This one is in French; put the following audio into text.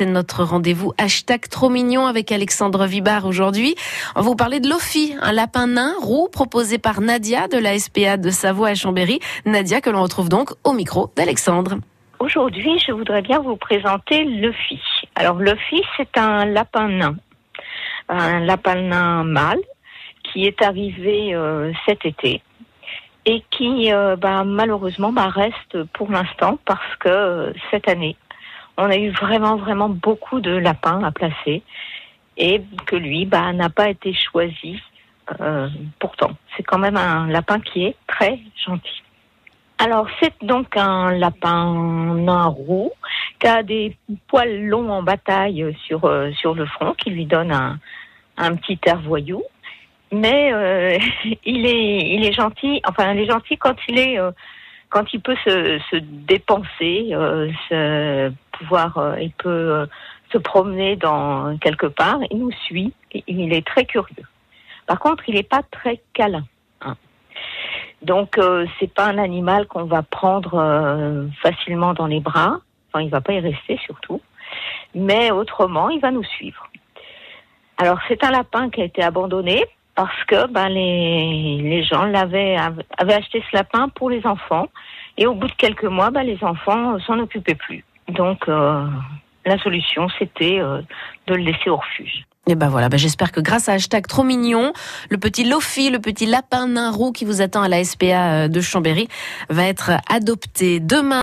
C'est notre rendez-vous hashtag trop mignon avec Alexandre Vibard aujourd'hui. On va vous parler de Lofi, un lapin nain roux proposé par Nadia de la SPA de Savoie à Chambéry. Nadia que l'on retrouve donc au micro d'Alexandre. Aujourd'hui, je voudrais bien vous présenter Lofi. Alors Lofi, c'est un lapin nain, un lapin nain mâle qui est arrivé euh, cet été et qui euh, bah, malheureusement bah, reste pour l'instant parce que euh, cette année, on a eu vraiment, vraiment beaucoup de lapins à placer et que lui bah, n'a pas été choisi. Euh, pourtant, c'est quand même un lapin qui est très gentil. Alors, c'est donc un lapin nain roux qui a des poils longs en bataille sur, euh, sur le front, qui lui donne un, un petit air voyou. Mais euh, il, est, il est gentil, enfin, il est gentil quand il est. Quand il peut se, se dépenser, se pouvoir, euh, il peut euh, se promener dans quelque part, il nous suit, il est très curieux. Par contre, il n'est pas très câlin. Hein. Donc, euh, c'est pas un animal qu'on va prendre euh, facilement dans les bras. Enfin, il va pas y rester surtout. Mais autrement, il va nous suivre. Alors, c'est un lapin qui a été abandonné parce que ben, les, gens l'avaient avaient acheté ce lapin pour les enfants. Et au bout de quelques mois, ben, les enfants s'en occupaient plus. Donc, euh, la solution, c'était euh, de le laisser au refuge. Et ben voilà, ben j'espère que grâce à hashtag trop mignon, le petit Lofi, le petit lapin nain roux qui vous attend à la SPA de Chambéry, va être adopté demain.